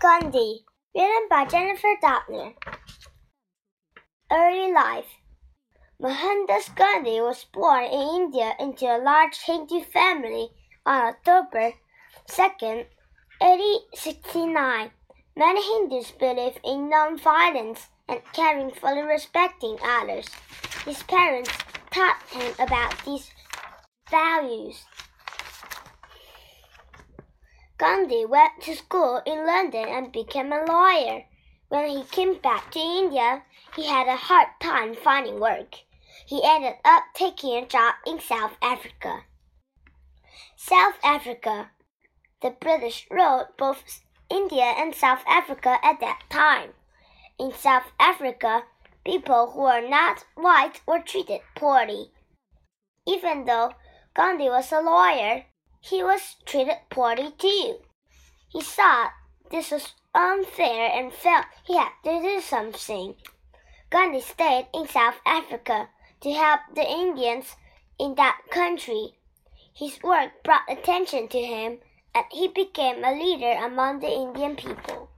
Gandhi, written by Jennifer Doudna. Early life Mohandas Gandhi was born in India into a large Hindu family on October 2, 1869. Many Hindus believe in non-violence and caring for respecting others. His parents taught him about these values. Gandhi went to school in London and became a lawyer. When he came back to India, he had a hard time finding work. He ended up taking a job in South Africa. South Africa. The British ruled both India and South Africa at that time. In South Africa, people who were not white were treated poorly. Even though Gandhi was a lawyer, he was treated poorly too. He thought this was unfair and felt he had to do something. Gandhi stayed in South Africa to help the Indians in that country. His work brought attention to him and he became a leader among the Indian people.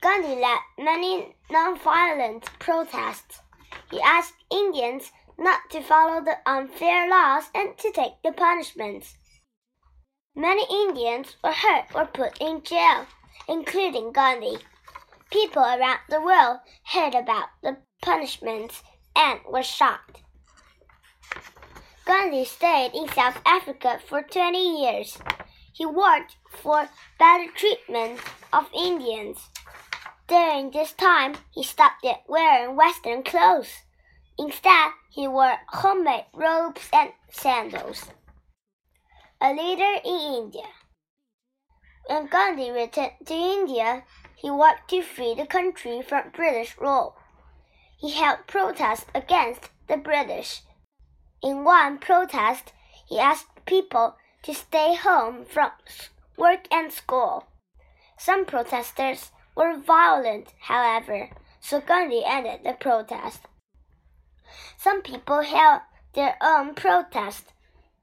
Gandhi led many nonviolent protests. He asked Indians not to follow the unfair laws and to take the punishments. Many Indians were hurt or put in jail, including Gandhi. People around the world heard about the punishments and were shocked. Gandhi stayed in South Africa for 20 years. He worked for better treatment of Indians. During this time, he stopped wearing Western clothes. Instead, he wore homemade robes and sandals. A leader in India. When Gandhi returned to India, he worked to free the country from British rule. He held protests against the British. In one protest, he asked people to stay home from work and school. Some protesters were violent, however, so Gandhi ended the protest. Some people held their own protest.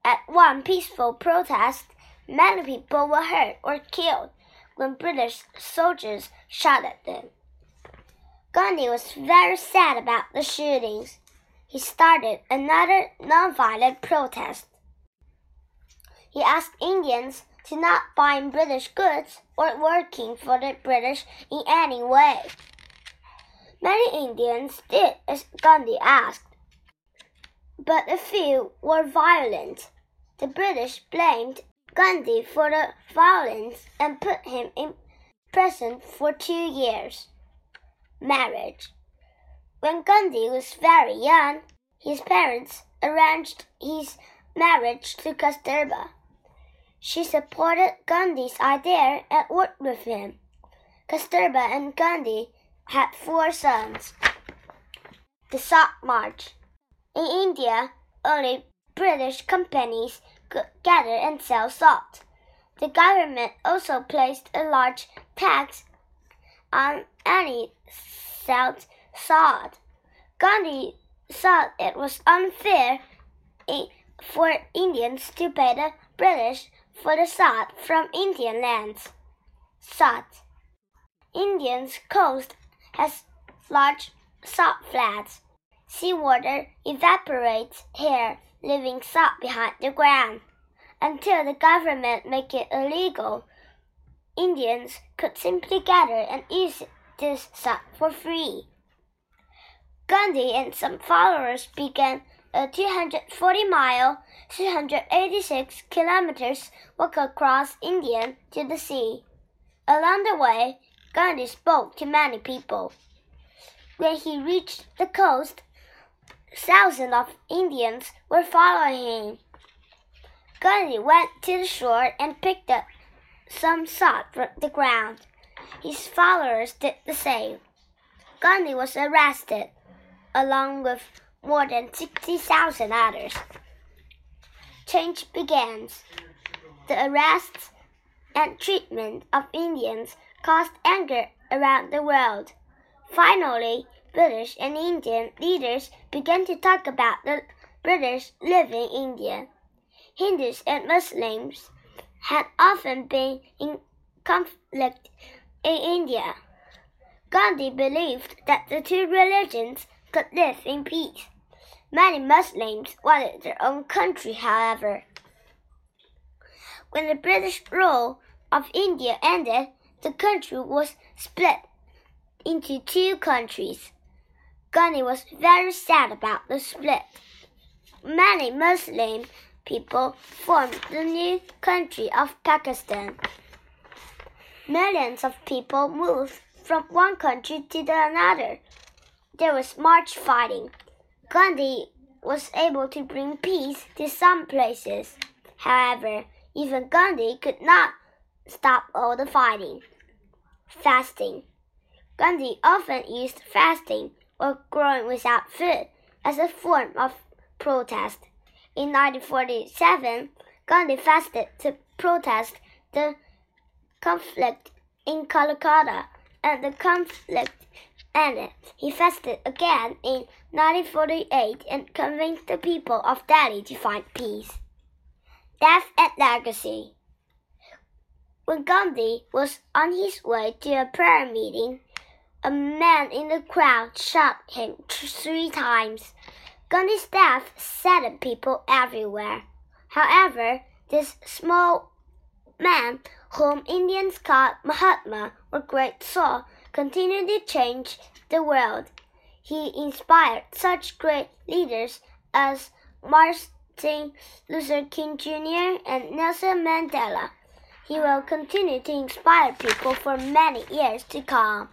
At one peaceful protest, many people were hurt or killed when British soldiers shot at them. Gandhi was very sad about the shootings. He started another nonviolent protest. He asked Indians to not buying British goods or working for the British in any way. Many Indians did as Gandhi asked but a few were violent. The British blamed Gandhi for the violence and put him in prison for two years. Marriage. When Gandhi was very young, his parents arranged his marriage to Kasturba. She supported Gandhi's idea and worked with him. Kasturba and Gandhi had four sons. The Salt March. In India, only British companies could gather and sell salt. The government also placed a large tax on any sold salt. Gandhi thought it was unfair for Indians to pay the British for the salt from Indian lands. Salt. Indians' coast has large salt flats. Seawater evaporates here, leaving salt behind the ground. Until the government make it illegal, Indians could simply gather and use this salt for free. Gandhi and some followers began a 240 mile, 386 kilometers walk across India to the sea. Along the way, Gandhi spoke to many people. When he reached the coast, Thousands of Indians were following him. Gandhi went to the shore and picked up some salt from the ground. His followers did the same. Gandhi was arrested, along with more than 60,000 others. Change begins. The arrests and treatment of Indians caused anger around the world. Finally, British and Indian leaders began to talk about the British living in India. Hindus and Muslims had often been in conflict in India. Gandhi believed that the two religions could live in peace. Many Muslims wanted their own country, however. When the British rule of India ended, the country was split into two countries. Gandhi was very sad about the split. Many Muslim people formed the new country of Pakistan. Millions of people moved from one country to the another. There was much fighting. Gandhi was able to bring peace to some places. However, even Gandhi could not stop all the fighting. Fasting. Gandhi often used fasting or growing without food as a form of protest. In 1947, Gandhi fasted to protest the conflict in Calcutta and the conflict ended. He fasted again in 1948 and convinced the people of Delhi to find peace. Death and Legacy When Gandhi was on his way to a prayer meeting, a man in the crowd shot him three times. Gandhi's death saddened people everywhere. However, this small man, whom Indians called Mahatma or Great Soul, continued to change the world. He inspired such great leaders as Martin Luther King Jr. and Nelson Mandela. He will continue to inspire people for many years to come.